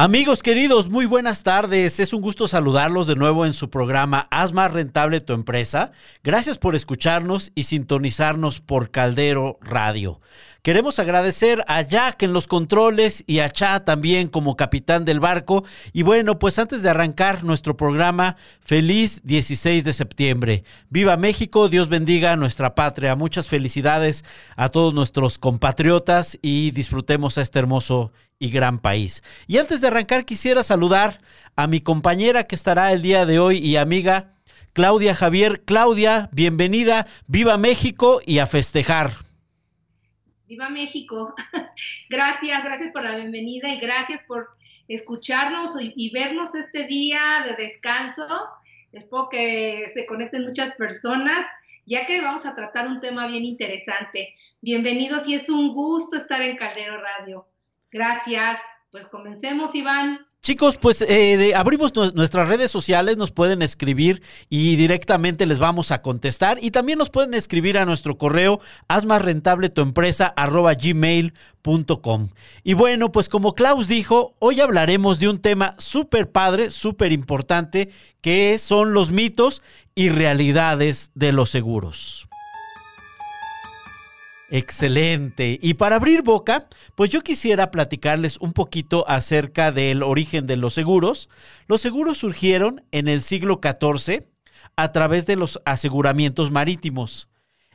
Amigos queridos, muy buenas tardes. Es un gusto saludarlos de nuevo en su programa Haz más rentable tu empresa. Gracias por escucharnos y sintonizarnos por Caldero Radio. Queremos agradecer a Jack en los controles y a Cha también como capitán del barco. Y bueno, pues antes de arrancar nuestro programa, feliz 16 de septiembre. Viva México, Dios bendiga a nuestra patria. Muchas felicidades a todos nuestros compatriotas y disfrutemos a este hermoso y gran país. Y antes de arrancar, quisiera saludar a mi compañera que estará el día de hoy y amiga Claudia Javier. Claudia, bienvenida, viva México y a festejar. Viva México. gracias, gracias por la bienvenida y gracias por escucharnos y, vernos este día de descanso. Espero que se conecten muchas personas, ya que vamos a tratar un tema bien interesante. Bienvenidos y es un gusto estar en Caldero Radio. Gracias. Pues comencemos, Iván. Chicos, pues eh, abrimos nuestras redes sociales, nos pueden escribir y directamente les vamos a contestar. Y también nos pueden escribir a nuestro correo, haz. Y bueno, pues como Klaus dijo, hoy hablaremos de un tema súper padre, súper importante, que son los mitos y realidades de los seguros. Excelente. Y para abrir boca, pues yo quisiera platicarles un poquito acerca del origen de los seguros. Los seguros surgieron en el siglo XIV a través de los aseguramientos marítimos.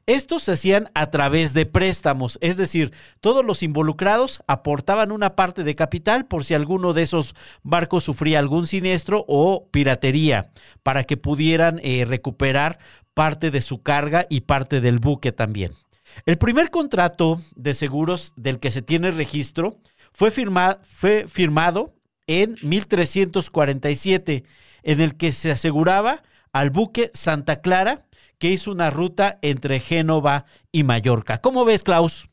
Estos se hacían a través de préstamos, es decir, todos los involucrados aportaban una parte de capital por si alguno de esos barcos sufría algún siniestro o piratería, para que pudieran eh, recuperar parte de su carga y parte del buque también. El primer contrato de seguros del que se tiene registro fue, fue firmado en 1347, en el que se aseguraba al buque Santa Clara, que hizo una ruta entre Génova y Mallorca. ¿Cómo ves, Klaus?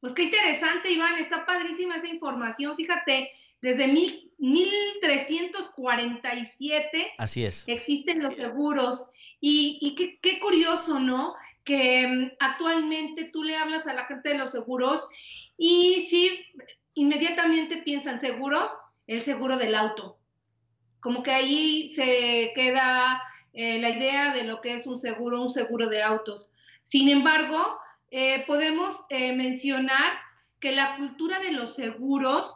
Pues qué interesante, Iván, está padrísima esa información. Fíjate, desde 1347 Así es. existen los seguros. Y, qué, qué curioso, ¿no? Que mm, actualmente tú le hablas a la gente de los seguros y si inmediatamente piensan seguros, el seguro del auto. Como que ahí se queda eh, la idea de lo que es un seguro, un seguro de autos. Sin embargo, eh, podemos eh, mencionar que la cultura de los seguros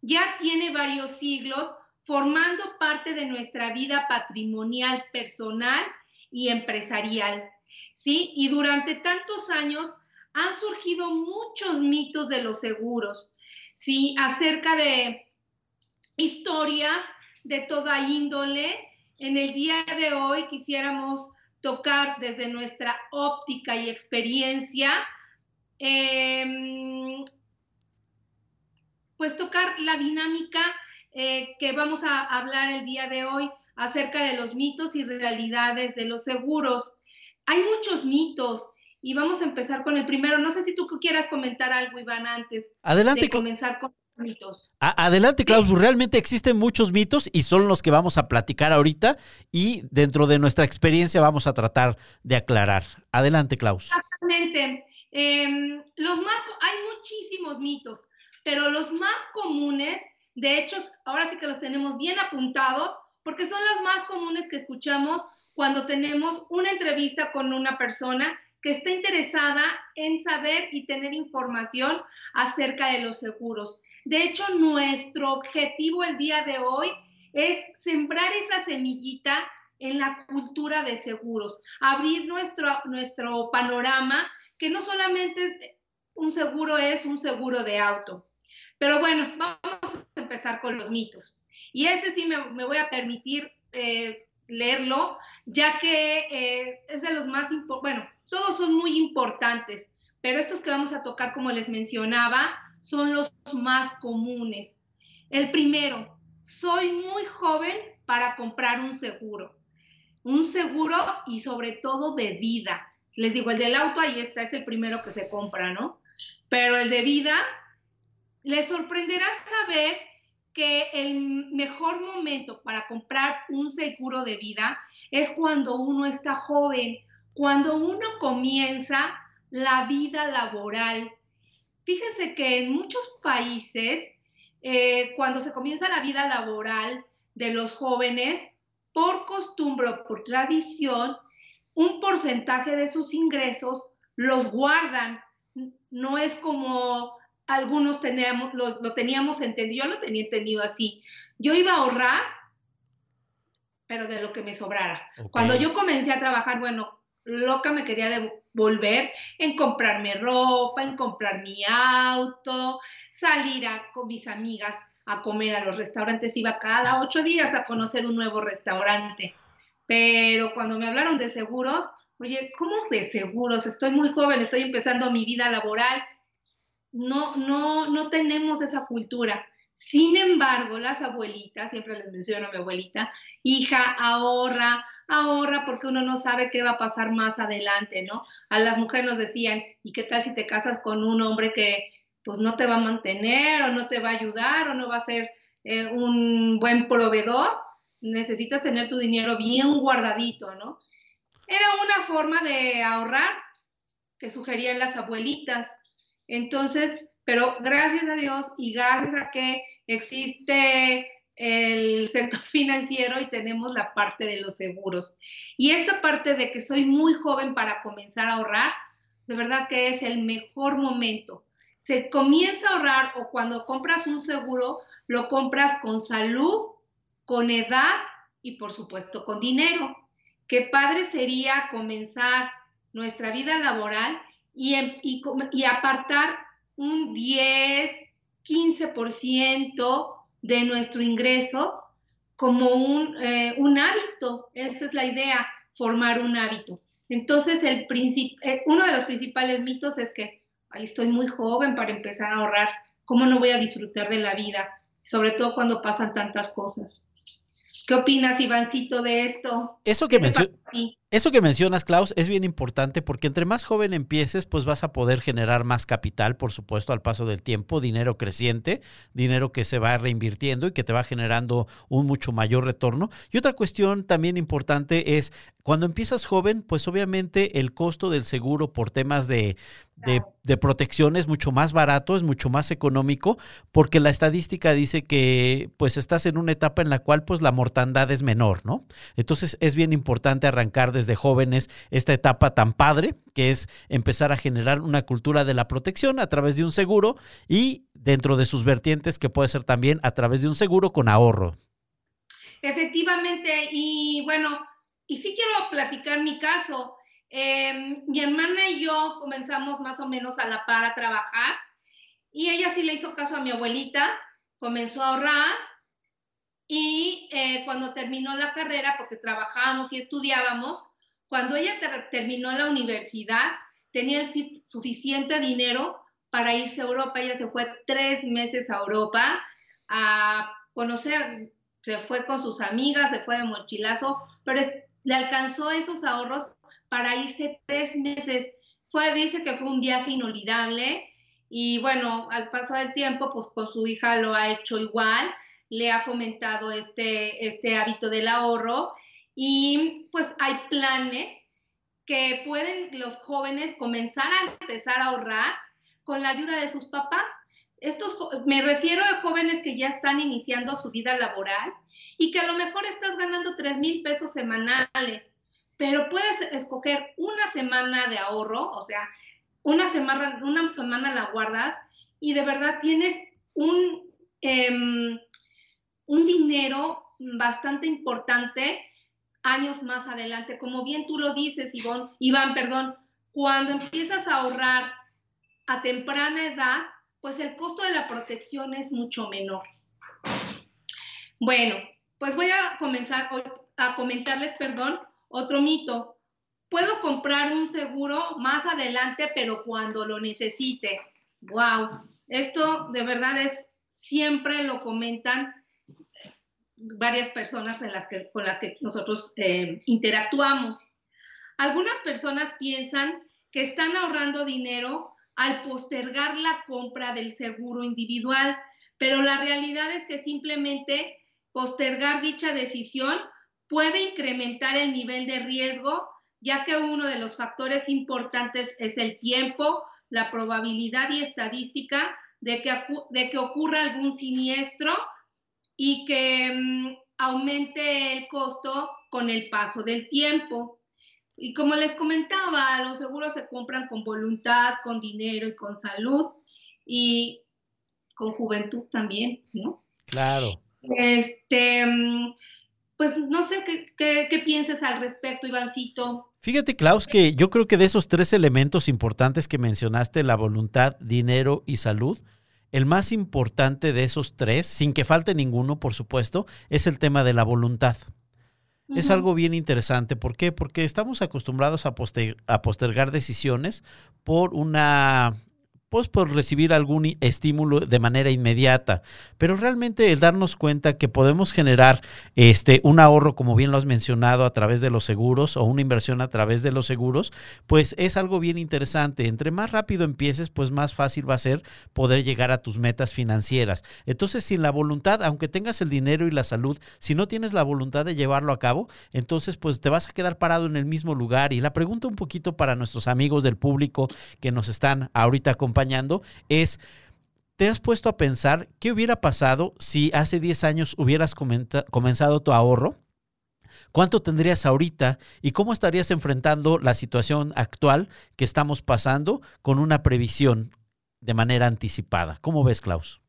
ya tiene varios siglos formando parte de nuestra vida patrimonial, personal y empresarial. ¿Sí? Y durante tantos años han surgido muchos mitos de los seguros, ¿sí? Acerca de historias de toda índole. En el día de hoy quisiéramos tocar desde nuestra óptica y experiencia, em, pues tocar la dinámica eh, que vamos a hablar el día de hoy acerca de los mitos y realidades de los seguros hay muchos mitos y vamos a empezar con el primero. No sé si tú quieras comentar algo, Iván, antes Adelante, de comenzar con los mitos. Adelante, Klaus. Realmente existen muchos mitos y son los que vamos a platicar ahorita y dentro de nuestra experiencia vamos a tratar de aclarar. Adelante, Klaus. Exactamente. Em, los más, hay muchísimos mitos, pero los más comunes, de hecho, ahora sí que los tenemos bien apuntados, porque son los más comunes que escuchamos cuando tenemos una entrevista con una persona que está interesada en saber y tener información acerca de los seguros. De hecho, nuestro objetivo el día de hoy es sembrar esa semillita en la cultura de seguros, abrir nuestro, nuestro panorama, que no solamente un seguro es un seguro de auto. Pero bueno, vamos a empezar con los mitos. Y este sí me, voy a permitir eh, leerlo, ya que eh, es de los más importantes, bueno, todos son muy importantes, pero estos que vamos a tocar, como les mencionaba, son los más comunes. El primero, soy muy joven para comprar un seguro. Un seguro y sobre todo de vida. Les digo, el del auto ahí está, es el primero que se compra, ¿no? Pero el de vida, les sorprenderá saber que el mejor momento para comprar un seguro de vida es cuando uno está joven, cuando uno comienza la vida laboral. Fíjense que en muchos países eh, cuando se comienza la vida laboral de los jóvenes, por costumbre o por tradición, un porcentaje de sus ingresos los guardan. No es como algunos teníamos, lo, teníamos entendido, yo lo tenía entendido así. Yo iba a ahorrar, pero de lo que me sobrara. Cuando yo comencé a trabajar, bueno, loca me quería devolver en comprarme ropa, en comprar mi auto, salir con mis amigas a comer a los restaurantes. Iba cada ocho días a conocer un nuevo restaurante. Pero cuando me hablaron de seguros, oye, ¿cómo de seguros? Estoy muy joven, estoy empezando mi vida laboral. No, no, no tenemos esa cultura. Sin embargo, las abuelitas, siempre les menciono a mi abuelita, hija, ahorra, ahorra porque uno no sabe qué va a pasar más adelante, ¿no? A las mujeres nos decían, ¿y qué tal si te casas con un hombre que pues no te va a mantener o no te va a ayudar o no va a ser eh, un buen proveedor? Necesitas tener tu dinero bien guardadito, ¿no? Era una forma de ahorrar que sugerían las abuelitas. Entonces, pero gracias a Dios y gracias a que existe el sector financiero y tenemos la parte de los seguros. Y esta parte de que soy muy joven para comenzar a ahorrar, de verdad que es el mejor momento. Se comienza a ahorrar o cuando compras un seguro, lo compras con salud, con edad y por supuesto con dinero. Qué padre sería comenzar nuestra vida laboral y, y, apartar un 10, 15% de nuestro ingreso como un, eh, un, hábito. Esa es la idea, formar un hábito. Entonces, el eh, uno de los principales mitos es que Ahí estoy muy joven para empezar a ahorrar. ¿Cómo no voy a disfrutar de la vida? Sobre todo cuando pasan tantas cosas. ¿Qué opinas, Ivancito, de esto? Eso que, eso que mencionas, Klaus, es bien importante porque entre más joven empieces, pues vas a poder generar más capital, por supuesto, al paso del tiempo, dinero creciente, dinero que se va reinvirtiendo y que te va generando un mucho mayor retorno. Y otra cuestión también importante es, cuando empiezas joven, pues obviamente el costo del seguro por temas de, de, protección es mucho más barato, es mucho más económico, porque la estadística dice que pues estás en una etapa en la cual pues la mortandad es menor, ¿no? Entonces es bien importante arrancar desde jóvenes esta etapa tan padre, que es empezar a generar una cultura de la protección a través de un seguro y dentro de sus vertientes que puede ser también a través de un seguro con ahorro. Efectivamente, y bueno, y sí quiero platicar mi caso. Em, mi hermana y yo comenzamos más o menos a la par a trabajar y ella sí le hizo caso a mi abuelita, comenzó a ahorrar y eh, cuando terminó la carrera, porque trabajábamos y estudiábamos, cuando ella terminó la universidad, tenía suficiente dinero para irse a Europa. Ella se fue tres meses a Europa a conocer, se fue con sus amigas, se fue de mochilazo, pero le alcanzó esos ahorros para irse tres meses. Fue, dice que fue un viaje inolvidable y bueno, al paso del tiempo, pues con su hija lo ha hecho igual, le ha fomentado este, este hábito del ahorro y pues hay planes que pueden los jóvenes comenzar a empezar a ahorrar con la ayuda de sus papás. Estos, me refiero a jóvenes que ya están iniciando su vida laboral y que a lo mejor estás ganando 3 mil pesos semanales pero puedes escoger una semana de ahorro, o sea, una semana, una semana la guardas y de verdad tienes un, em, un dinero bastante importante años más adelante. Como bien tú lo dices, Iván, Iván, perdón, cuando empiezas a ahorrar a temprana edad, pues el costo de la protección es mucho menor. Bueno, pues voy a comenzar a comentarles, perdón, otro mito, puedo comprar un seguro más adelante, pero cuando lo necesite. Wow, esto de verdad es, siempre lo comentan varias personas con las que nosotros eh, interactuamos. Algunas personas piensan que están ahorrando dinero al postergar la compra del seguro individual, pero la realidad es que simplemente postergar dicha decisión puede incrementar el nivel de riesgo, ya que uno de los factores importantes es el tiempo, la probabilidad y estadística de que, de que ocurra algún siniestro y que mm, aumente el costo con el paso del tiempo. Y como les comentaba, los seguros se compran con voluntad, con dinero y con salud y con juventud también, ¿no? Claro. Este, mm, pues no sé qué, qué, piensas al respecto, Ivancito. Fíjate, Klaus, que yo creo que de esos tres elementos importantes que mencionaste, la voluntad, dinero y salud, el más importante de esos tres, sin que falte ninguno, por supuesto, es el tema de la voluntad. Es algo bien interesante. ¿Por qué? Porque estamos acostumbrados a, a postergar decisiones por una pues por recibir algún estímulo de manera inmediata. Pero realmente el darnos cuenta que podemos generar este, un ahorro, como bien lo has mencionado, a través de los seguros o una inversión a través de los seguros, pues es algo bien interesante. Entre más rápido empieces, pues más fácil va a ser poder llegar a tus metas financieras. Entonces, sin la voluntad, aunque tengas el dinero y la salud, si no tienes la voluntad de llevarlo a cabo, entonces pues te vas a quedar parado en el mismo lugar. Y la pregunta un poquito para nuestros amigos del público que nos están ahorita acompañando, es, ¿te has puesto a pensar qué hubiera pasado si hace 10 años hubieras comenzado tu ahorro? ¿Cuánto tendrías ahorita y cómo estarías enfrentando la situación actual que estamos pasando con una previsión de manera anticipada? ¿Cómo ves, Klaus?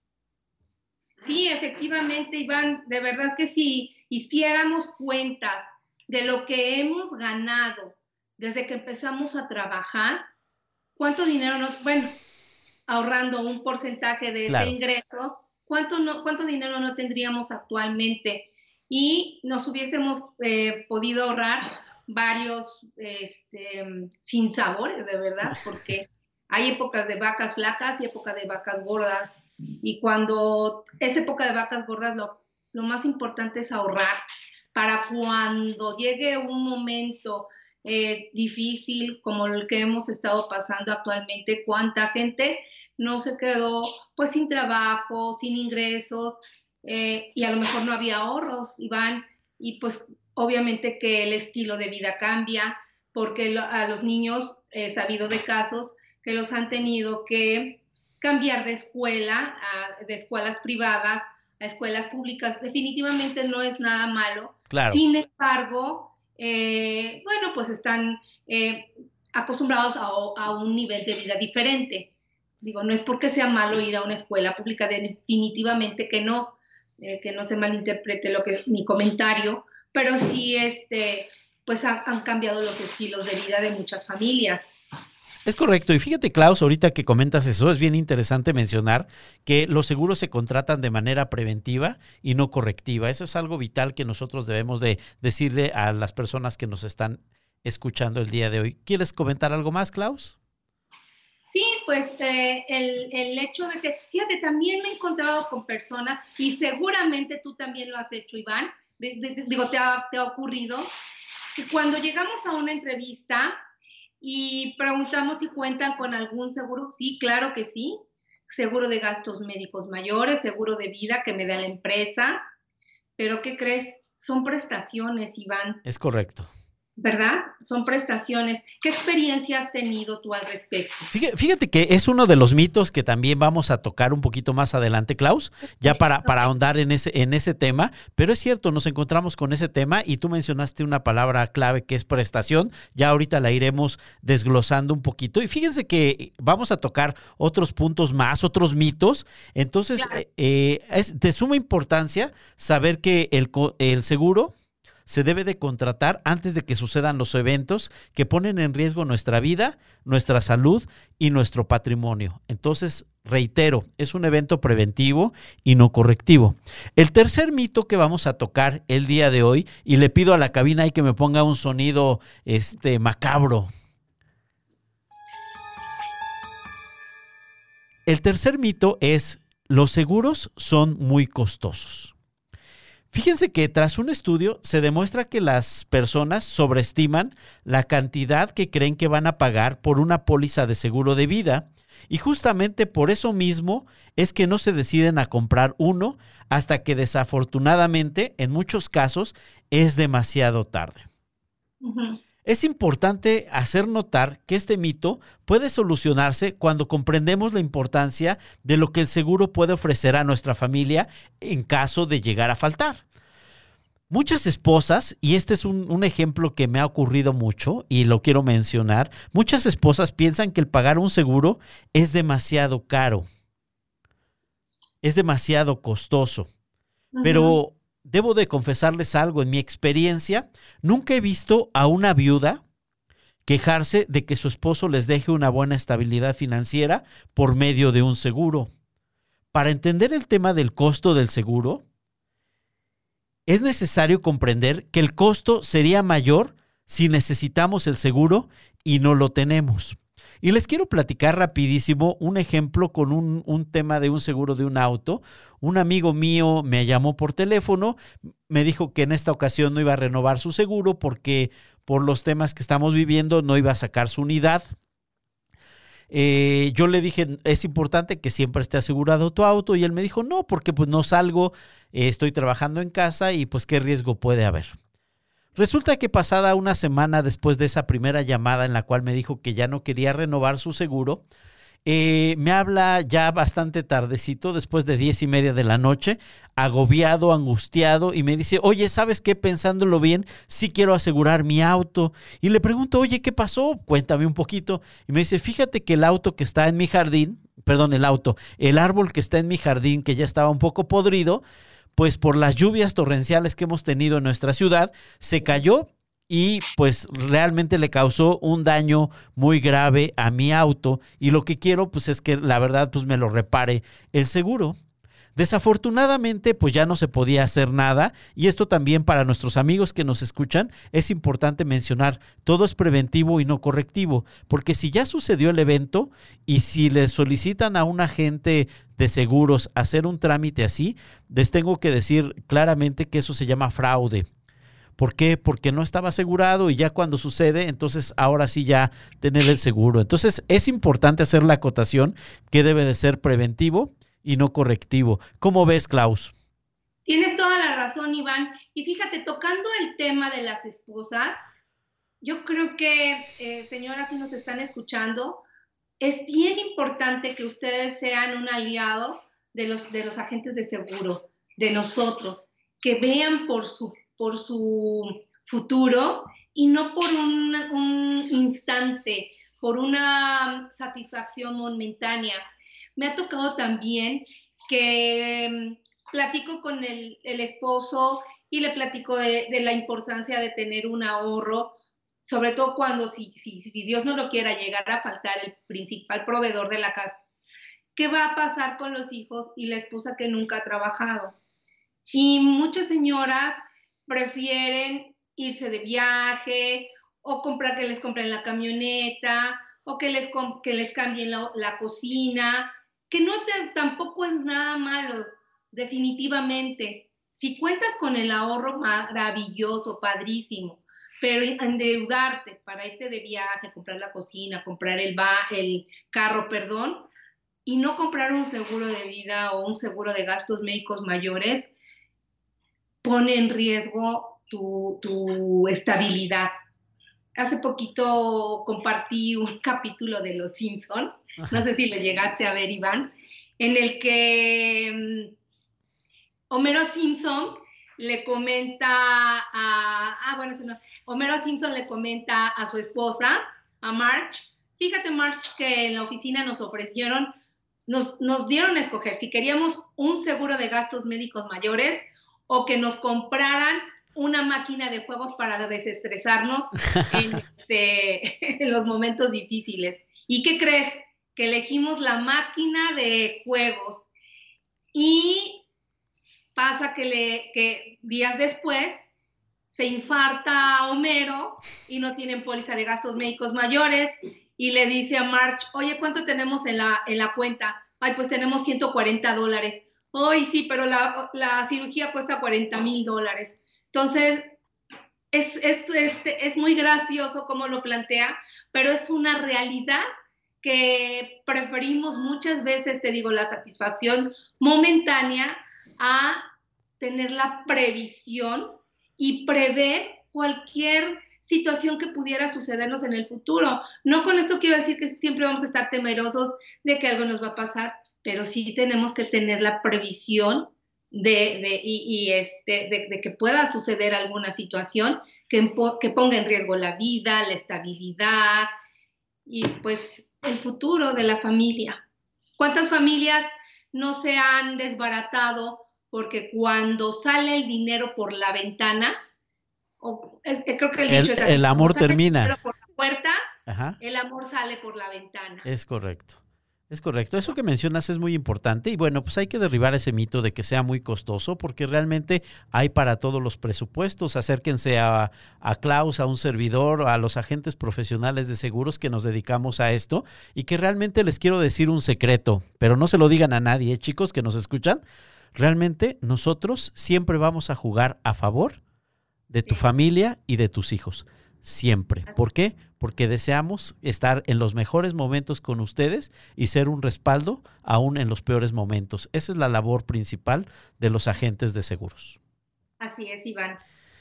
Sí, efectivamente, Iván, de verdad que si hiciéramos cuentas de lo que hemos ganado desde que empezamos a trabajar, ¿cuánto dinero nos... Bueno, ahorrando un porcentaje de ese ingreso, ¿cuánto, no, ¿cuánto dinero no tendríamos actualmente? Y nos hubiésemos eh, podido ahorrar varios este, sinsabores, de verdad, porque hay épocas de vacas flacas y época de vacas gordas. Y cuando es época de vacas gordas, lo, lo más importante es ahorrar para cuando llegue un momento eh, difícil como el que hemos estado pasando actualmente, cuánta gente no se quedó pues sin trabajo, sin ingresos eh, y a lo mejor no había ahorros, Iván, y pues obviamente que el estilo de vida cambia porque a los niños he sabido de casos que los han tenido que cambiar de escuela, de escuelas privadas a escuelas públicas. Definitivamente no es nada malo. Sin embargo, eh, bueno, pues están eh, acostumbrados a, un nivel de vida diferente. Digo, no es porque sea malo ir a una escuela pública, definitivamente que no, eh, que no se malinterprete lo que es mi comentario, pero sí, este, pues han cambiado los estilos de vida de muchas familias. Es correcto. Y fíjate, Klaus, ahorita que comentas eso, es bien interesante mencionar que los seguros se contratan de manera preventiva y no correctiva. Eso es algo vital que nosotros debemos de decirle a las personas que nos están escuchando el día de hoy. ¿Quieres comentar algo más, Klaus? Sí, pues eh, el, hecho de que, fíjate, también me he encontrado con personas, y seguramente tú también lo has hecho, Iván, digo, te ha, te ha ocurrido, que cuando llegamos a una entrevista, y preguntamos si cuentan con algún seguro. Sí, claro que sí. Seguro de gastos médicos mayores, seguro de vida que me da la empresa. Pero ¿qué crees? Son prestaciones, Iván. Es correcto. ¿Verdad? Son prestaciones. ¿Qué experiencia has tenido tú al respecto? Fíjate, que es uno de los mitos que también vamos a tocar un poquito más adelante, Klaus, ya para, para ahondar en ese, en ese tema, pero es cierto, nos encontramos con ese tema y tú mencionaste una palabra clave que es prestación, ya ahorita la iremos desglosando un poquito y fíjense que vamos a tocar otros puntos más, otros mitos, entonces eh, eh, es de suma importancia saber que el, el seguro se debe de contratar antes de que sucedan los eventos que ponen en riesgo nuestra vida, nuestra salud y nuestro patrimonio. Entonces, reitero, es un evento preventivo y no correctivo. El tercer mito que vamos a tocar el día de hoy, y le pido a la cabina que me ponga un sonido este, macabro. El tercer mito es, los seguros son muy costosos. Fíjense que tras un estudio se demuestra que las personas sobreestiman la cantidad que creen que van a pagar por una póliza de seguro de vida y justamente por eso mismo es que no se deciden a comprar uno hasta que desafortunadamente en muchos casos es demasiado tarde. Es importante hacer notar que este mito puede solucionarse cuando comprendemos la importancia de lo que el seguro puede ofrecer a nuestra familia en caso de llegar a faltar. Muchas esposas, y este es un, ejemplo que me ha ocurrido mucho y lo quiero mencionar, muchas esposas piensan que el pagar un seguro es demasiado caro, es demasiado costoso. Pero debo de confesarles algo, en mi experiencia, nunca he visto a una viuda quejarse de que su esposo les deje una buena estabilidad financiera por medio de un seguro. Para entender el tema del costo del seguro, es necesario comprender que el costo sería mayor si necesitamos el seguro y no lo tenemos. Y les quiero platicar rapidísimo un ejemplo con un, tema de un seguro de un auto. Un amigo mío me llamó por teléfono, me dijo que en esta ocasión no iba a renovar su seguro porque por los temas que estamos viviendo no iba a sacar su unidad. Eh, yo le dije, es importante que siempre esté asegurado tu auto y él me dijo, no, porque pues no salgo, eh, estoy trabajando en casa y pues qué riesgo puede haber. Resulta que pasada una semana después de esa primera llamada en la cual me dijo que ya no quería renovar su seguro, eh, me habla ya bastante tardecito, después de diez y media de la noche, agobiado, angustiado, y me dice, oye, ¿sabes qué? Pensándolo bien, sí quiero asegurar mi auto. Y le pregunto, oye, ¿qué pasó? Cuéntame un poquito. Y me dice, fíjate que el auto que está en mi jardín, perdón, el auto, el árbol que está en mi jardín, que ya estaba un poco podrido, pues por las lluvias torrenciales que hemos tenido en nuestra ciudad, se cayó y pues realmente le causó un daño muy grave a mi auto y lo que quiero pues es que la verdad pues me lo repare el seguro. Desafortunadamente, pues ya no se podía hacer nada y esto también para nuestros amigos que nos escuchan es importante mencionar, todo es preventivo y no correctivo, porque si ya sucedió el evento y si le solicitan a un agente de seguros hacer un trámite así, les tengo que decir claramente que eso se llama fraude. ¿Por qué? Porque no estaba asegurado y ya cuando sucede, entonces ahora sí ya tener el seguro. Entonces es importante hacer la acotación que debe de ser preventivo y no correctivo. ¿Cómo ves, Klaus? Tienes toda la razón, Iván. Y fíjate, tocando el tema de las esposas, yo creo que, eh, señoras, si nos están escuchando, es bien importante que ustedes sean un aliado de los, de los agentes de seguro, de nosotros, que vean por su, por su futuro y no por un, un instante, por una satisfacción momentánea me ha tocado también que mm, platico con el, esposo y le platico de, la importancia de tener un ahorro, sobre todo cuando si, si, si Dios no lo quiera llegar a faltar el principal proveedor de la casa. ¿Qué va a pasar con los hijos y la esposa que nunca ha trabajado? Y muchas señoras prefieren irse de viaje o comprar que les compren la camioneta o que les, que les cambien la, la cocina que no tampoco es nada malo, definitivamente. Si cuentas con el ahorro maravilloso, padrísimo, pero endeudarte para irte de viaje, comprar la cocina, comprar el, el carro, perdón, y no comprar un seguro de vida o un seguro de gastos médicos mayores, pone en riesgo tu estabilidad. Hace poquito compartí un capítulo de Los Simpson no sé si lo llegaste a ver, Iván, en el que mm, Homero Simpson le comenta a, ah, bueno, no, Homero Simpson le comenta a su esposa, a March, fíjate March que en la oficina nos ofrecieron, nos, nos dieron a escoger si queríamos un seguro de gastos médicos mayores o que nos compraran una máquina de juegos para desestresarnos en, este, en los momentos difíciles. ¿Y qué crees? que elegimos la máquina de juegos y pasa que, le, que días después se infarta a Homero y no tienen póliza de gastos médicos mayores y le dice a March, oye, ¿cuánto tenemos en la, en la cuenta? Ay, pues tenemos 140 dólares. Ay, sí, pero la, la cirugía cuesta 40 mil dólares. Entonces, es, es, este, es muy gracioso como lo plantea, pero es una realidad que preferimos muchas veces, te digo, la satisfacción momentánea a tener la previsión y prever cualquier situación que pudiera sucedernos en el futuro. No con esto quiero decir que siempre vamos a estar temerosos de que algo nos va a pasar, pero sí tenemos que tener la previsión de, y, este, de, que pueda suceder alguna situación que, que ponga en riesgo la vida, la estabilidad y pues el futuro de la familia. ¿Cuántas familias no se han desbaratado porque cuando sale el dinero por la ventana, creo que el, dicho es el amor termina. El por la puerta, el amor sale por la ventana. Es correcto. Es correcto. Eso que mencionas es muy importante y bueno, pues hay que derribar ese mito de que sea muy costoso porque realmente hay para todos los presupuestos. Acérquense a, a Klaus, a un servidor, a los agentes profesionales de seguros que nos dedicamos a esto y que realmente les quiero decir un secreto, pero no se lo digan a nadie, ¿eh, chicos que nos escuchan. Realmente nosotros siempre vamos a jugar a favor de tu familia y de tus hijos. Siempre. ¿Por qué? Porque deseamos estar en los mejores momentos con ustedes y ser un respaldo aún en los peores momentos. Esa es la labor principal de los agentes de seguros. Así es, Iván.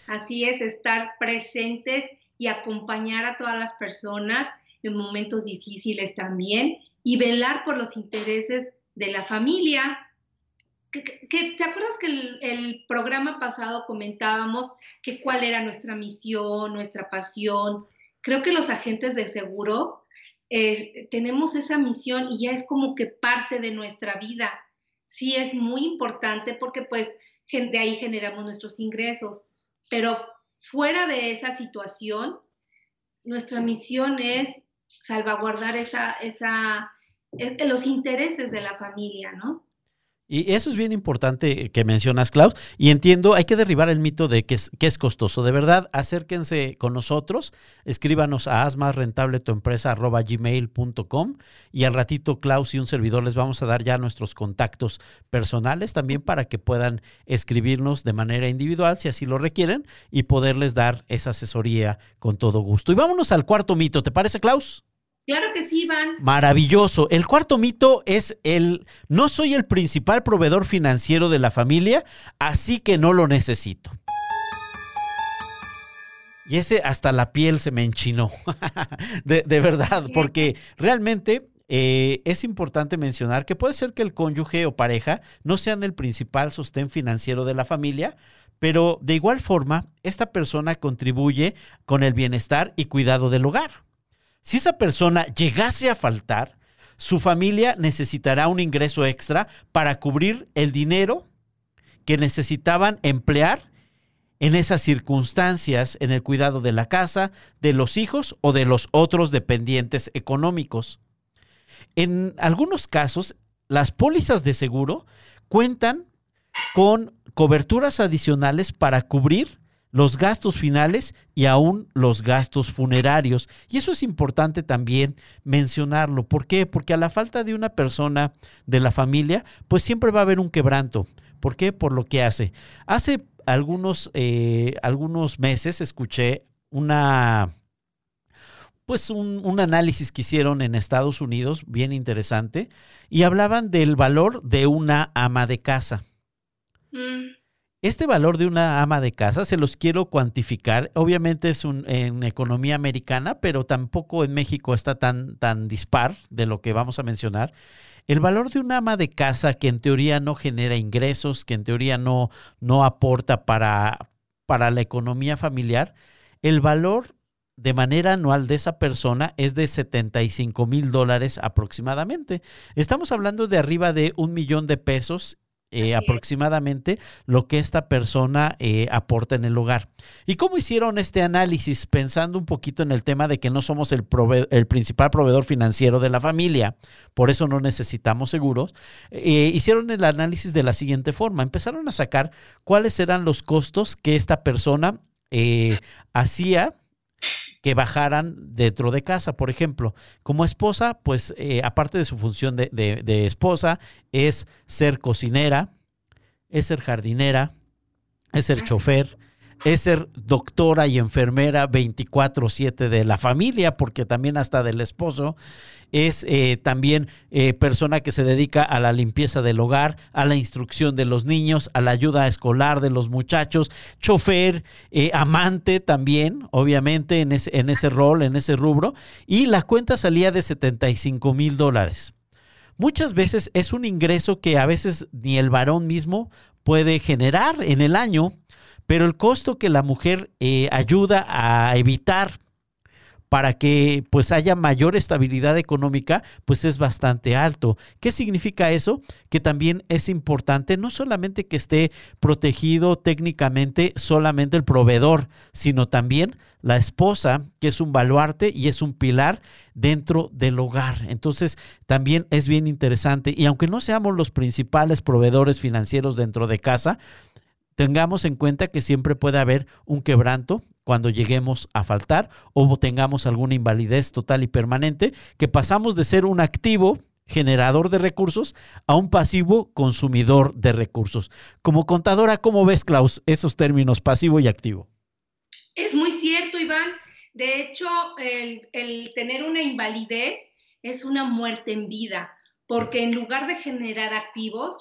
Así es, estar presentes y acompañar a todas las personas en momentos difíciles también y velar por los intereses de la familia, ¿Te acuerdas que el, el, programa pasado comentábamos que cuál era nuestra misión, nuestra pasión? Creo que los agentes de seguro tenemos esa misión y ya es como que parte de nuestra vida. Sí es muy importante porque pues de ahí generamos nuestros ingresos, pero fuera de esa situación, nuestra misión es salvaguardar esa, esa, los intereses de la familia, ¿no? Y eso es bien importante que mencionas, Klaus. Y entiendo, hay que derribar el mito de que es, que es costoso. De verdad, acérquense con nosotros, escríbanos a gmail.com y al ratito Klaus y un servidor les vamos a dar ya nuestros contactos personales también para que puedan escribirnos de manera individual si así lo requieren y poderles dar esa asesoría con todo gusto. Y vámonos al cuarto mito, ¿te parece, Klaus? Claro que sí, Iván. Maravilloso. El cuarto mito es el no soy el principal proveedor financiero de la familia, así que no lo necesito. Y ese hasta la piel se me enchinó, de, verdad, porque realmente eh, es importante mencionar que puede ser que el cónyuge o pareja no sean el principal sostén financiero de la familia, pero de igual forma, esta persona contribuye con el bienestar y cuidado del hogar. Si esa persona llegase a faltar, su familia necesitará un ingreso extra para cubrir el dinero que necesitaban emplear en esas circunstancias, en el cuidado de la casa, de los hijos o de los otros dependientes económicos. En algunos casos, las pólizas de seguro cuentan con coberturas adicionales para cubrir los gastos finales y aún los gastos funerarios. Y eso es importante también mencionarlo. ¿Por qué? Porque a la falta de una persona de la familia, pues siempre va a haber un quebranto. ¿Por qué? Por lo que hace. Hace algunos, eh, algunos meses escuché una pues un, análisis que hicieron en Estados Unidos, bien interesante, y hablaban del valor de una ama de casa. Mm. Este valor de una ama de casa se los quiero cuantificar. Obviamente es un, en economía americana, pero tampoco en México está tan, tan dispar de lo que vamos a mencionar. El valor de una ama de casa que en teoría no genera ingresos, que en teoría no, no aporta para, para la economía familiar, el valor de manera anual de esa persona es de 75 mil dólares aproximadamente. Estamos hablando de arriba de un millón de pesos eh, aproximadamente lo que esta persona eh, aporta en el hogar. ¿Y cómo hicieron este análisis? Pensando un poquito en el tema de que no somos el, el principal proveedor financiero de la familia, por eso no necesitamos seguros. Eh, hicieron el análisis de la siguiente forma, empezaron a sacar cuáles eran los costos que esta persona hacía que bajaran dentro de casa. Por ejemplo, como esposa, pues eh, aparte de su función de, esposa, es ser cocinera, es ser jardinera, es ser chofer, es ser doctora y enfermera 24/7 de la familia, porque también hasta del esposo. Es eh, también eh, persona que se dedica a la limpieza del hogar, a la instrucción de los niños, a la ayuda escolar de los muchachos, chofer, eh, amante también, obviamente, en ese, en ese rol, en ese rubro. Y la cuenta salía de 75 mil dólares. Muchas veces es un ingreso que a veces ni el varón mismo puede generar en el año pero el costo que la mujer eh, ayuda a evitar para que pues haya mayor estabilidad económica, pues es bastante alto. ¿Qué significa eso? Que también es importante no solamente que esté protegido técnicamente solamente el proveedor, sino también la esposa, que es un baluarte y es un pilar dentro del hogar. Entonces, también es bien interesante. Y aunque no seamos los principales proveedores financieros dentro de casa, tengamos en cuenta que siempre puede haber un quebranto cuando lleguemos a faltar o tengamos alguna invalidez total y permanente, que pasamos de ser un activo generador de recursos a un pasivo consumidor de recursos. Como contadora, ¿cómo ves, Klaus, esos términos pasivo y activo? Es muy cierto, Iván. De hecho, el, el tener una invalidez es una muerte en vida, porque en lugar de generar activos,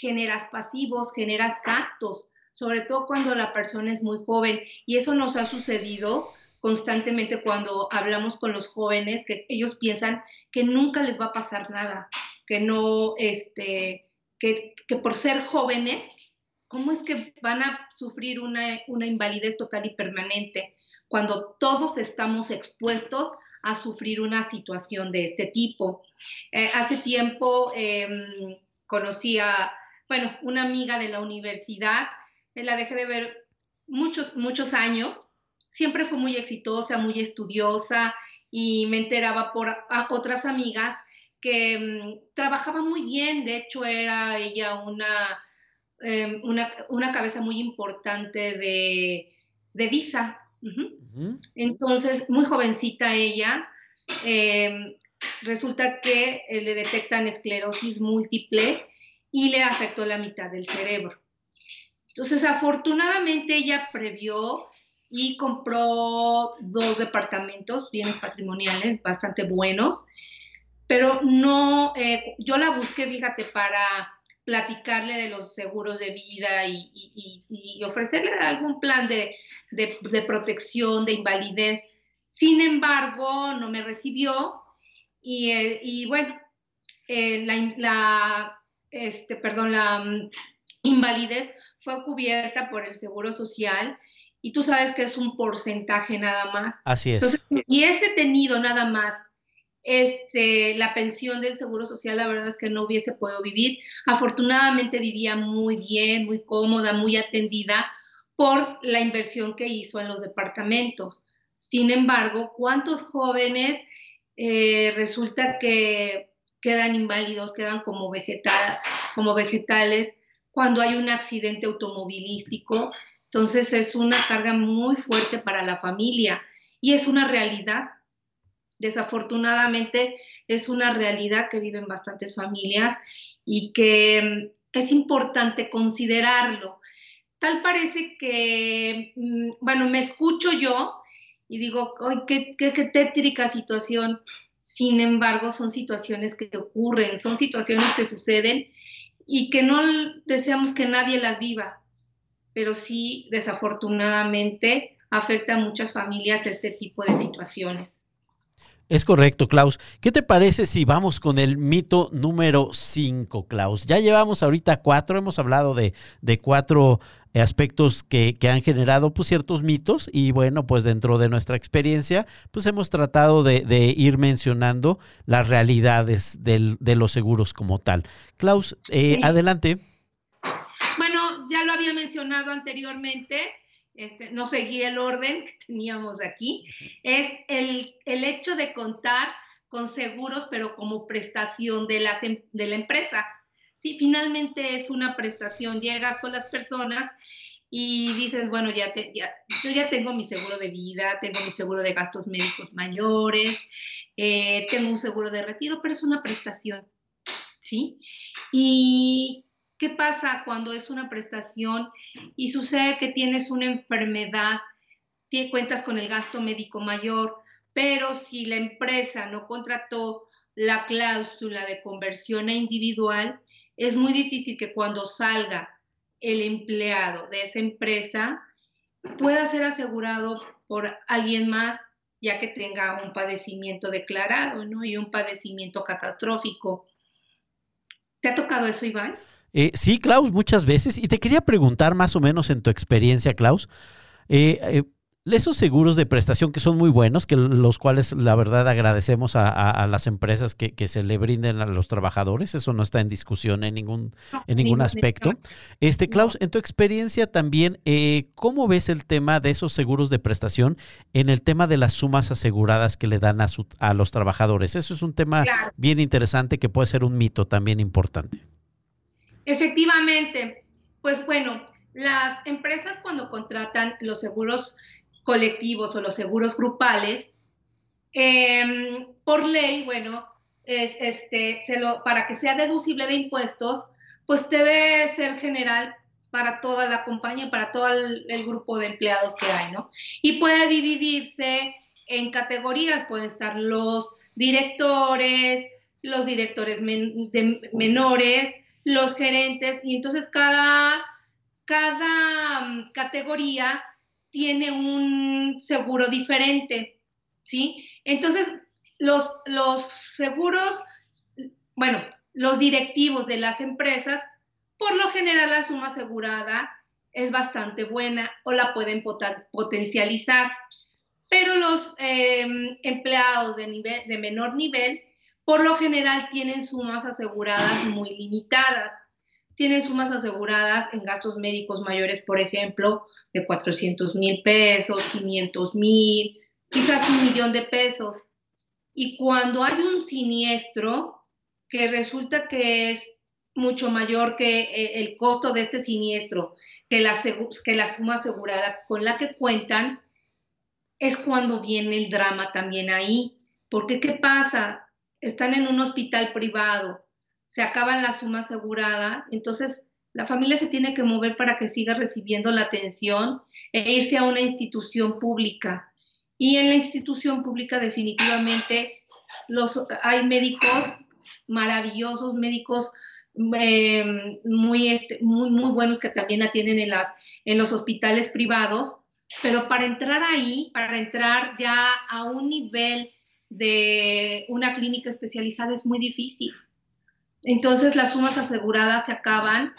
generas pasivos, generas gastos sobre todo cuando la persona es muy joven. Y eso nos ha sucedido constantemente cuando hablamos con los jóvenes, que ellos piensan que nunca les va a pasar nada, que no, este, que, por ser jóvenes, ¿cómo es que van a sufrir una, invalidez total y permanente cuando todos estamos expuestos a sufrir una situación de este tipo? Eh, hace tiempo em, conocí a, bueno, una amiga de la universidad la dejé de ver muchos, muchos años. Siempre fue muy exitosa, muy estudiosa y me enteraba por otras amigas que mm, trabajaba muy bien. De hecho, era ella una, em, una, cabeza muy importante de, visa. Entonces, muy jovencita ella. Em, resulta que eh, le detectan esclerosis múltiple y le afectó la mitad del cerebro. Entonces, afortunadamente ella previó y compró dos departamentos, bienes patrimoniales bastante buenos, pero no, eh, yo la busqué, fíjate, para platicarle de los seguros de vida y, ofrecerle algún plan de, protección, de invalidez. Sin embargo, no me recibió y, eh, bueno, eh, la, este, perdón, la mm, invalidez fue cubierta por el Seguro Social y tú sabes que es un porcentaje nada más. Así es. y ese tenido nada más este, la pensión del Seguro Social, la verdad es que no hubiese podido vivir. Afortunadamente vivía muy bien, muy cómoda, muy atendida por la inversión que hizo en los departamentos. Sin embargo, ¿cuántos jóvenes eh, resulta que quedan inválidos, quedan como, vegetal, como vegetales cuando hay un accidente automovilístico. Entonces es una carga muy fuerte para la familia y es una realidad. Desafortunadamente es una realidad que viven bastantes familias y que mm, es importante considerarlo. Tal parece que, mm, bueno, me escucho yo y digo, ¡ay, qué, qué, qué tétrica situación! Sin embargo, son situaciones que ocurren, son situaciones que suceden y que no deseamos que nadie las viva, pero sí desafortunadamente afecta a muchas familias este tipo de situaciones. Es correcto, Klaus. ¿Qué te parece si vamos con el mito número 5, Klaus? Ya llevamos ahorita cuatro, hemos hablado de, de cuatro aspectos que, han generado pues, ciertos mitos y bueno, pues dentro de nuestra experiencia, pues hemos tratado de, ir mencionando las realidades de los seguros como tal. Klaus, eh, adelante. Bueno, ya lo había mencionado anteriormente, este, no seguí el orden que teníamos aquí, es el, hecho de contar con seguros, pero como prestación de, las, em, de la empresa. Sí, finalmente es una prestación, llegas con las personas y dices, bueno, ya, ya yo ya tengo mi seguro de vida, tengo mi seguro de gastos médicos mayores, eh, tengo un seguro de retiro, pero es una prestación, ¿sí? Y ¿Qué pasa cuando es una prestación y sucede que tienes una enfermedad, cuentas con el gasto médico mayor, pero si la empresa no contrató la cláusula de conversión a individual, es muy difícil que cuando salga el empleado de esa empresa pueda ser asegurado por alguien más, ya que tenga un padecimiento declarado, ¿no? Y un padecimiento catastrófico. ¿Te ha tocado eso, Iván? Eh, sí, Klaus, muchas veces. Y te quería preguntar más o menos en tu experiencia, Klaus. Eh, eh, esos seguros de prestación que son muy buenos, que los cuales la verdad agradecemos a, las empresas que, se le brinden a los trabajadores, eso no está en discusión en ningún, en ningún aspecto. Este, Klaus, en tu experiencia también, eh, ¿cómo ves el tema de esos seguros de prestación en el tema de las sumas aseguradas que le dan a, a los trabajadores? Eso es un tema bien interesante que puede ser un mito también importante. Efectivamente, pues bueno, las empresas cuando contratan los seguros colectivos o los seguros grupales, em, por ley, bueno, es, este, para que sea deducible de impuestos, pues debe ser general para toda la compañía, para todo el, grupo de empleados que hay, ¿no? Y puede dividirse en categorías, pueden estar los directores, los directores menores, los gerentes, y entonces cada, cada mm, categoría tiene un seguro diferente, ¿sí? Entonces, los, los seguros, bueno, los directivos de las empresas, por lo general la suma asegurada es bastante buena o la pueden potencializar, pero los em, empleados de, nivel, de menor nivel, por lo general tienen sumas aseguradas muy limitadas tienen sumas aseguradas en gastos médicos mayores, por ejemplo, de 400 mil pesos, 500 mil, quizás un millón de pesos. Y cuando hay un siniestro que resulta que es mucho mayor que eh, el costo de este siniestro, que la, que la suma asegurada con la que cuentan, es cuando viene el drama también ahí. Porque, ¿qué pasa? Están en un hospital privado, se acaban la suma asegurada, entonces la familia se tiene que mover para que siga recibiendo la atención e irse a una institución pública. Y en la institución pública definitivamente los, hay médicos maravillosos, médicos eh, muy, este, muy, muy buenos que también atienden en, las, en los hospitales privados, pero para entrar ahí, para entrar ya a un nivel de una clínica especializada es muy difícil. Entonces las sumas aseguradas se acaban,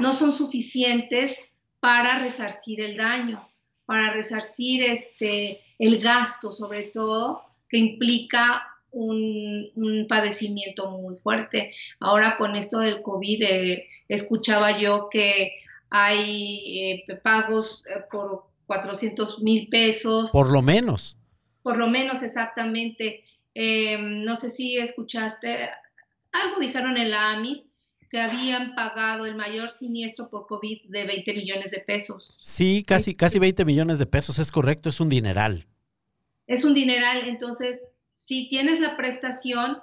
no son suficientes para resarcir el daño, para resarcir este, el gasto sobre todo que implica un, padecimiento muy fuerte. Ahora con esto del COVID eh, escuchaba yo que hay eh, pagos eh, por 400 mil pesos. Por lo menos. Por lo menos, exactamente. no sé si escuchaste, algo dijeron en la AMIS que habían pagado el mayor siniestro por COVID de 20 millones de pesos. Sí, casi, casi 20 millones de pesos, es correcto, es un dineral. Es un dineral, entonces, si tienes la prestación,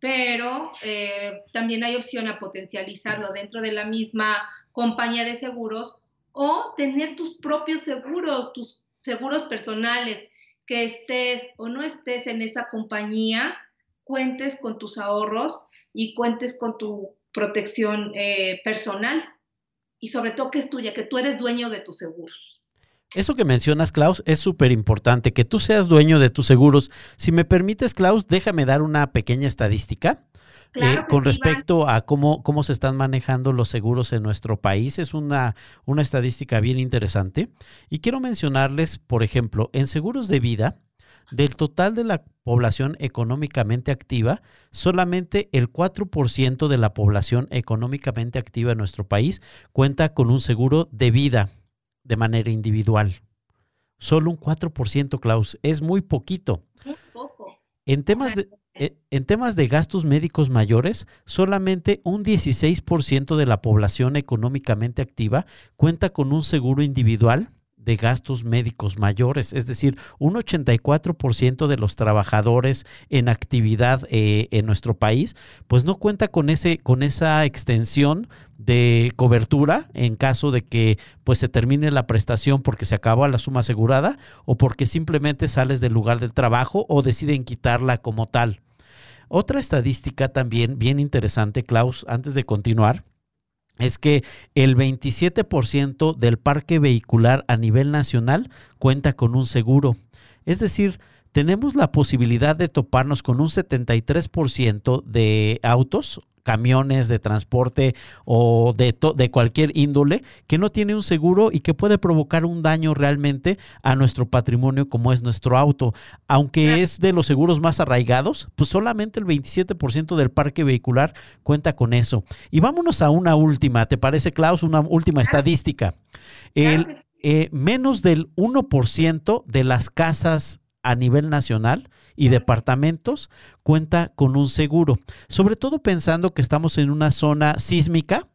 pero eh, también hay opción a potencializarlo dentro de la misma compañía de seguros o tener tus propios seguros, tus seguros personales, que estés o no estés en esa compañía, cuentes con tus ahorros y cuentes con tu protección eh, personal y sobre todo que es tuya, que tú eres dueño de tus seguros. Eso que mencionas, Klaus, es súper importante, que tú seas dueño de tus seguros. Si me permites, Klaus, déjame dar una pequeña estadística. Eh, con respecto a cómo, cómo se están manejando los seguros en nuestro país, es una, una estadística bien interesante. Y quiero mencionarles, por ejemplo, en seguros de vida, del total de la población económicamente activa, solamente el 4% de la población económicamente activa en nuestro país cuenta con un seguro de vida de manera individual. Solo un 4%, Klaus, es muy poquito. En temas de, en temas de gastos médicos mayores, solamente un 16% de la población económicamente activa cuenta con un seguro individual de gastos médicos mayores, es decir, un 84% de los trabajadores en actividad eh, en nuestro país, pues no cuenta con ese, con esa extensión de cobertura en caso de que pues se termine la prestación porque se acabó la suma asegurada o porque simplemente sales del lugar del trabajo o deciden quitarla como tal. Otra estadística también bien interesante, Klaus, antes de continuar, es que el 27% del parque vehicular a nivel nacional cuenta con un seguro. Es decir, tenemos la posibilidad de toparnos con un 73% de autos camiones de transporte o de, de cualquier índole que no tiene un seguro y que puede provocar un daño realmente a nuestro patrimonio como es nuestro auto. Aunque es de los seguros más arraigados, pues solamente el 27% del parque vehicular cuenta con eso. Y vámonos a una última, ¿te parece Klaus? Una última estadística. El, eh, menos del 1% de las casas a nivel nacional y departamentos cuenta con un seguro, sobre todo pensando que estamos en una zona sísmica.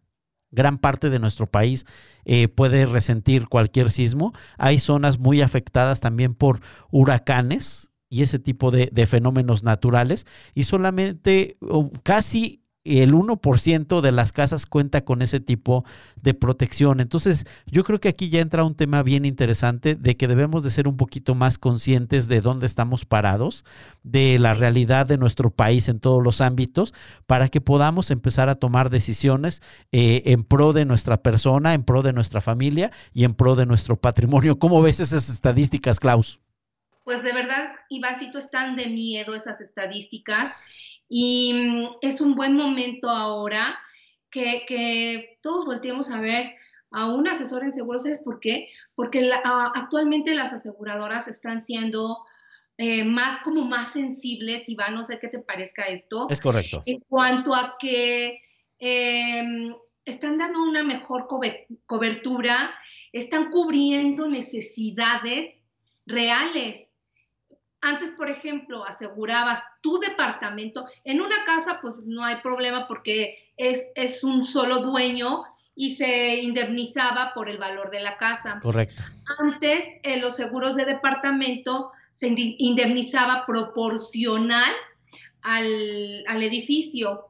Gran parte de nuestro país eh, puede resentir cualquier sismo. Hay zonas muy afectadas también por huracanes y ese tipo de, de fenómenos naturales. Y solamente casi el 1% de las casas cuenta con ese tipo de protección. Entonces, yo creo que aquí ya entra un tema bien interesante de que debemos de ser un poquito más conscientes de dónde estamos parados, de la realidad de nuestro país en todos los ámbitos, para que podamos empezar a tomar decisiones eh, en pro de nuestra persona, en pro de nuestra familia y en pro de nuestro patrimonio. ¿Cómo ves esas estadísticas, Klaus? Pues de verdad, Ivancito, están de miedo esas estadísticas y mm, es un buen momento ahora que, todos volteemos a ver a un asesor en seguros. ¿Sabes por qué? Porque actualmente las aseguradoras están siendo eh, más como más sensibles, y va, no sé qué te parezca esto. Es correcto. En cuanto a que em, están dando una mejor cobertura, están cubriendo necesidades reales antes, por ejemplo, asegurabas tu departamento. En una casa, pues no hay problema porque es, es un solo dueño y se indemnizaba por el valor de la casa. Correcto. Antes, en los seguros de departamento se indemnizaba proporcional al, al edificio.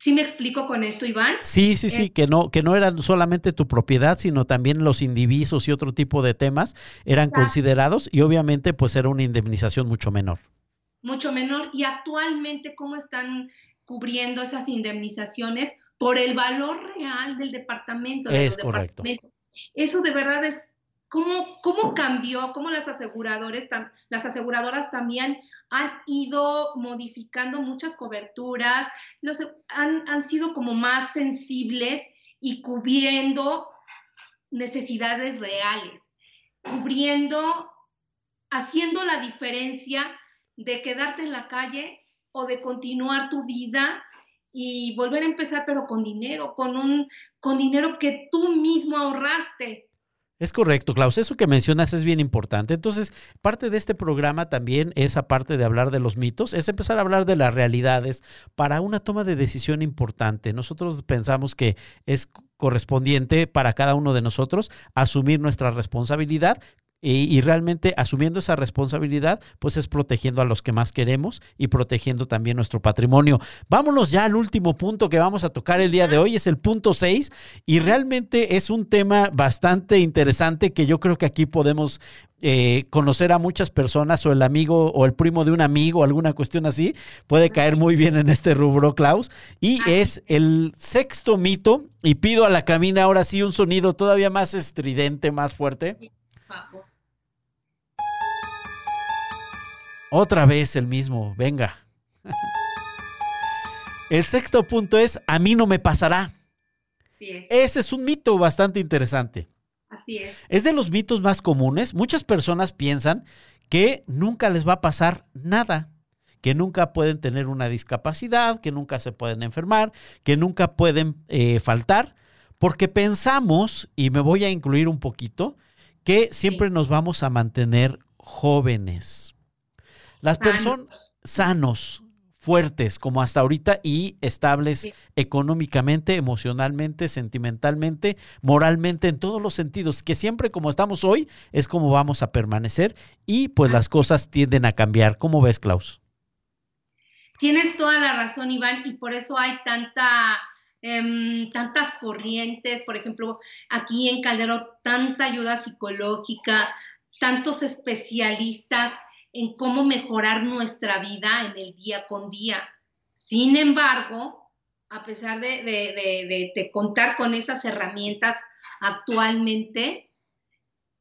¿Sí me explico con esto, Iván? Sí, sí, sí, eh, que no, que no eran solamente tu propiedad, sino también los indivisos y otro tipo de temas eran considerados y obviamente pues era una indemnización mucho menor. Mucho menor. Y actualmente, ¿cómo están cubriendo esas indemnizaciones? Por el valor real del departamento. es correcto. Eso de verdad es ¿Cómo, ¿Cómo, cambió? ¿Cómo las, aseguradores, las aseguradoras también han ido modificando muchas coberturas? Los, han, han sido como más sensibles y cubriendo necesidades reales, cubriendo, haciendo la diferencia de quedarte en la calle o de continuar tu vida y volver a empezar, pero con dinero, con un con dinero que tú mismo ahorraste. Es correcto, Klaus. Eso que mencionas es bien importante. Entonces, parte de este programa también es, aparte de hablar de los mitos, es empezar a hablar de las realidades para una toma de decisión importante. Nosotros pensamos que es correspondiente para cada uno de nosotros asumir nuestra responsabilidad y, realmente asumiendo esa responsabilidad, pues es protegiendo a los que más queremos y protegiendo también nuestro patrimonio. Vámonos ya al último punto que vamos a tocar el día de hoy, es el punto 6 y realmente es un tema bastante interesante que yo creo que aquí podemos eh, conocer a muchas personas o el amigo o el primo de un amigo, alguna cuestión así, puede caer muy bien en este rubro, Klaus. Y es el sexto mito, y pido a la cabina ahora sí un sonido todavía más estridente, más fuerte. Otra vez el mismo, venga. El sexto punto es, a mí no me pasará. Ese es un mito bastante interesante. Así es. Es de los mitos más comunes. Muchas personas piensan que nunca les va a pasar nada, que nunca pueden tener una discapacidad, que nunca se pueden enfermar, que nunca pueden eh, faltar, porque pensamos, y me voy a incluir un poquito, que siempre nos vamos a mantener jóvenes. Las personas sanos, fuertes como hasta ahorita y estables económicamente, emocionalmente, sentimentalmente, moralmente, en todos los sentidos, que siempre como estamos hoy es como vamos a permanecer y pues las cosas tienden a cambiar. ¿Cómo ves, Klaus? Tienes toda la razón, Iván, y por eso hay tanta Em, tantas corrientes, por ejemplo, aquí en Caldero, tanta ayuda psicológica, tantos especialistas en cómo mejorar nuestra vida en el día con día. Sin embargo, a pesar de, contar con esas herramientas actualmente,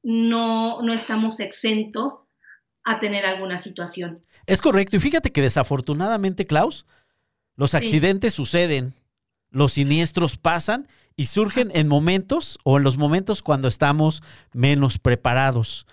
no, no estamos exentos a tener alguna situación. Es correcto. Y fíjate que desafortunadamente, Klaus, los accidentes suceden los siniestros pasan y surgen en momentos o en los momentos cuando estamos menos preparados.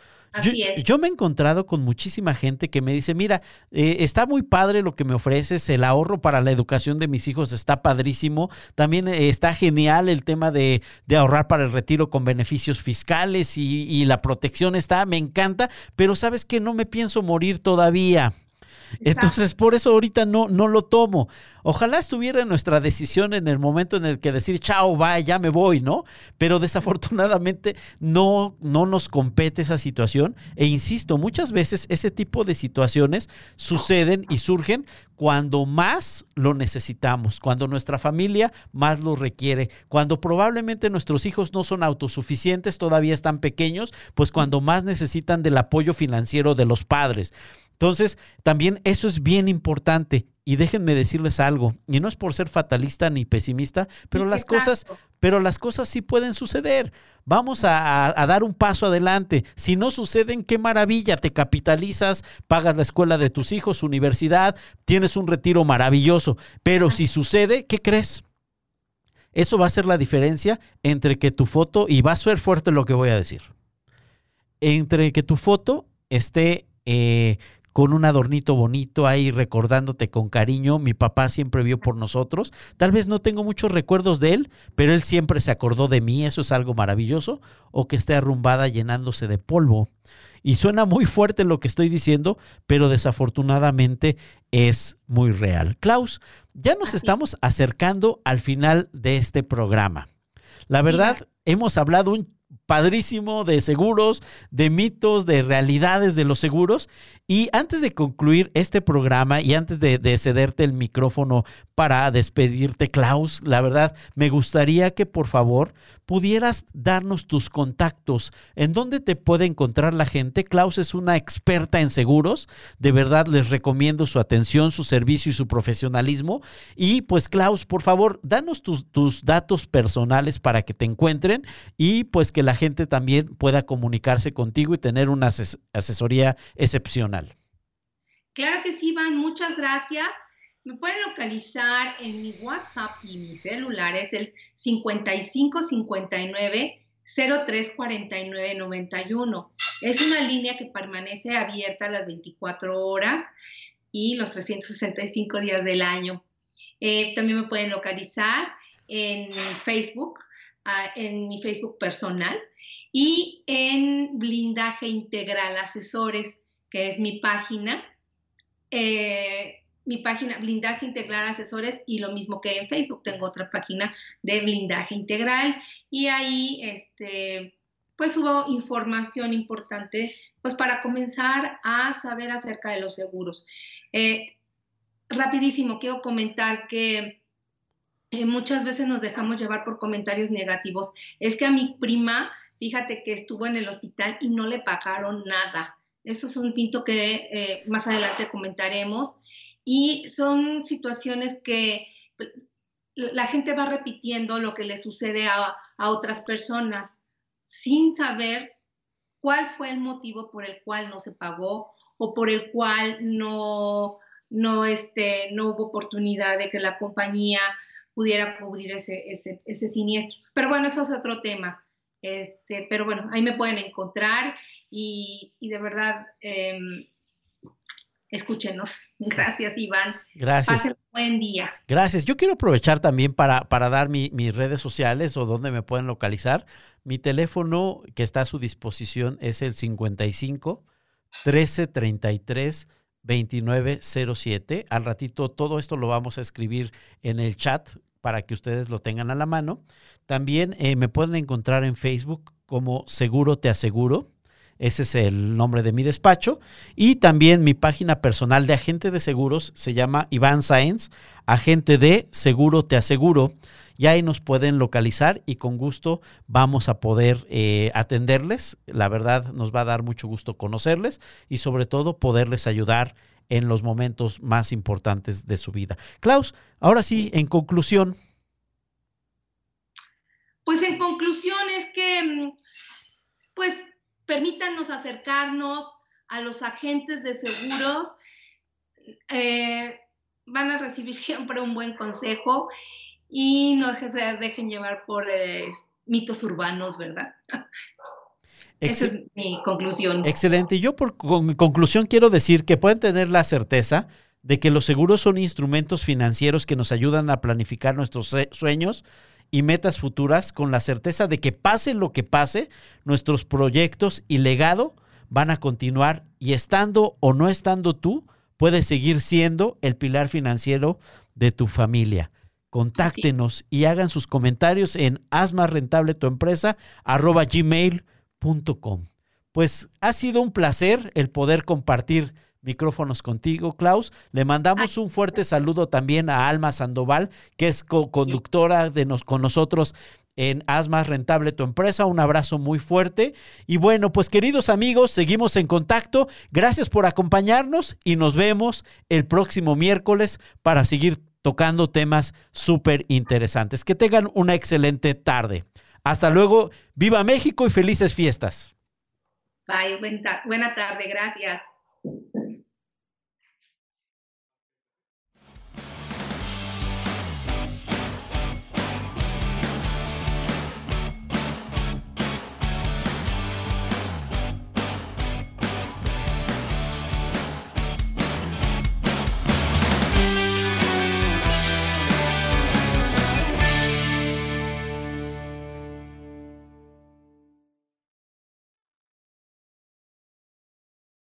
Yo, me he encontrado con muchísima gente que me dice, mira, eh, está muy padre lo que me ofreces, el ahorro para la educación de mis hijos está padrísimo, también eh, está genial el tema de, ahorrar para el retiro con beneficios fiscales y, y la protección está, me encanta, pero sabes que no me pienso morir todavía. Entonces, por eso ahorita no, no lo tomo. Ojalá estuviera nuestra decisión en el momento en el que decir, chao, va, ya me voy, ¿no? Pero desafortunadamente no, no nos compete esa situación. E insisto, muchas veces ese tipo de situaciones suceden y surgen cuando más lo necesitamos, cuando nuestra familia más lo requiere, cuando probablemente nuestros hijos no son autosuficientes, todavía están pequeños, pues cuando más necesitan del apoyo financiero de los padres. Entonces, también eso es bien importante. Y déjenme decirles algo, y no es por ser fatalista ni pesimista, pero las cosas, pero las cosas sí pueden suceder. Vamos a, dar un paso adelante. Si no suceden, qué maravilla, te capitalizas, pagas la escuela de tus hijos, universidad, tienes un retiro maravilloso. Pero si sucede, ¿qué crees? Eso va a ser la diferencia entre que tu foto, y va a ser fuerte lo que voy a decir, entre que tu foto esté eh, con un adornito bonito ahí recordándote con cariño. Mi papá siempre vio por nosotros. Tal vez no tengo muchos recuerdos de él, pero él siempre se acordó de mí. Eso es algo maravilloso. O que esté arrumbada llenándose de polvo. Y suena muy fuerte lo que estoy diciendo, pero desafortunadamente es muy real. Klaus, ya nos estamos acercando al final de este programa. La verdad, hemos hablado un padrísimo de seguros, de mitos, de realidades de los seguros. Y antes de concluir este programa y antes de, cederte el micrófono para despedirte, Klaus, la verdad, me gustaría que por favor pudieras darnos tus contactos, en dónde te puede encontrar la gente. Klaus es una experta en seguros, de verdad les recomiendo su atención, su servicio y su profesionalismo. Y pues Klaus, por favor, danos tus, tus datos personales para que te encuentren y pues que la gente también pueda comunicarse contigo y tener una asesoría excepcional. Claro que sí, Iván, muchas gracias. Me pueden localizar en mi WhatsApp y mi celular es el 5559 0349 91. Es una línea que permanece abierta las 24 horas y los 365 días del año. Eh, también me pueden localizar en Facebook, en mi Facebook personal y en Blindaje Integral Asesores, que es mi página. Eh, mi página Blindaje Integral Asesores y lo mismo que en Facebook, tengo otra página de Blindaje Integral y ahí este, pues hubo información importante pues para comenzar a saber acerca de los seguros. Eh, rapidísimo, quiero comentar que eh, muchas veces nos dejamos llevar por comentarios negativos. Es que a mi prima, fíjate que estuvo en el hospital y no le pagaron nada. Eso es un pinto que eh, más adelante comentaremos y son situaciones que la gente va repitiendo lo que le sucede a, otras personas sin saber cuál fue el motivo por el cual no se pagó o por el cual no, no, este, no hubo oportunidad de que la compañía pudiera cubrir ese, ese, siniestro. Pero bueno, eso es otro tema. Este, pero bueno, ahí me pueden encontrar y, de verdad em, escúchenos. Gracias, Iván. Gracias. Pasen un buen día. Gracias. Yo quiero aprovechar también para, para dar mis redes sociales o donde me pueden localizar. Mi teléfono que está a su disposición es el 55 13 33 2907. Al ratito todo esto lo vamos a escribir en el chat para que ustedes lo tengan a la mano. También eh, me pueden encontrar en Facebook como Seguro Te Aseguro. Ese es el nombre de mi despacho. Y también mi página personal de agente de seguros se llama Iván Sáenz, agente de Seguro Te Aseguro. Y ahí nos pueden localizar y con gusto vamos a poder eh, atenderles. La verdad nos va a dar mucho gusto conocerles y sobre todo poderles ayudar en los momentos más importantes de su vida. Klaus, ahora sí, en conclusión. Pues en conclusión es que, mm, pues, permítanos acercarnos a los agentes de seguros. Eh, van a recibir siempre un buen consejo y no se dejen llevar por eh, mitos urbanos, ¿verdad? Esa es mi conclusión. Excelente. Yo por con, conclusión quiero decir que pueden tener la certeza de que los seguros son instrumentos financieros que nos ayudan a planificar nuestros sueños y metas futuras con la certeza de que pase lo que pase, nuestros proyectos y legado van a continuar y estando o no estando tú, puedes seguir siendo el pilar financiero de tu familia. Contáctenos y hagan sus comentarios en haz rentable tu empresa arroba gmail pues ha sido un placer el poder compartir micrófonos contigo, Klaus. Le mandamos un fuerte saludo también a Alma Sandoval, que es co-conductora de nos, con nosotros en Haz más rentable tu empresa. Un abrazo muy fuerte. Y bueno, pues queridos amigos, seguimos en contacto. Gracias por acompañarnos y nos vemos el próximo miércoles para seguir tocando temas súper interesantes. Que tengan una excelente tarde. Hasta luego, viva México y felices fiestas. Bye, buena tarde, gracias.